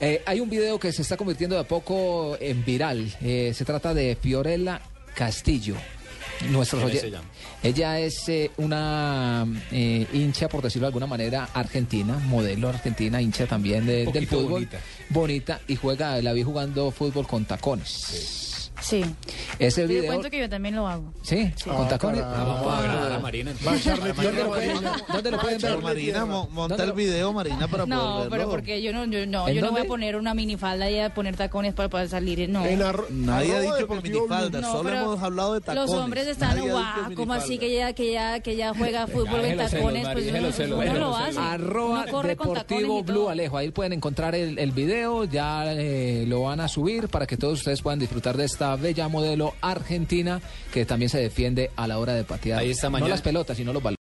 Eh, hay un video que se está convirtiendo de a poco en viral. Eh, se trata de Fiorella Castillo. Nuestros ¿Quién es ella? ella es eh, una eh, hincha, por decirlo de alguna manera, argentina, modelo argentina, hincha también de- del fútbol. bonita. Bonita, y juega, la vi jugando fútbol con tacones. Sí. Ese Te video. cuento que yo también lo hago. Sí, con tacones. Vamos a agradar a Marina. entonces. ¿Dónde lo pueden, dónde lo pueden ver? Pero Marina, mo- monta ¿Dónde el lo- video, Marina, para No, poder pero verlo. porque yo no, yo no, ¿En yo no voy a poner una minifalda y a poner tacones para poder salir. No. Nadie ha dicho por minifalda, No, solo pero hemos hablado de tacones. Los hombres están, guau, como así que ya, que ya, que ya juega fútbol en tacones, pues uno, lo hace. Arroba Deportivo Blue. Alejo. Ahí pueden encontrar el, el video. Ya eh, lo van a subir para que todos ustedes puedan disfrutar de esta bella modelo argentina que también se defiende a la hora de patear. Ahí está No mañana. las pelotas, sino los balones.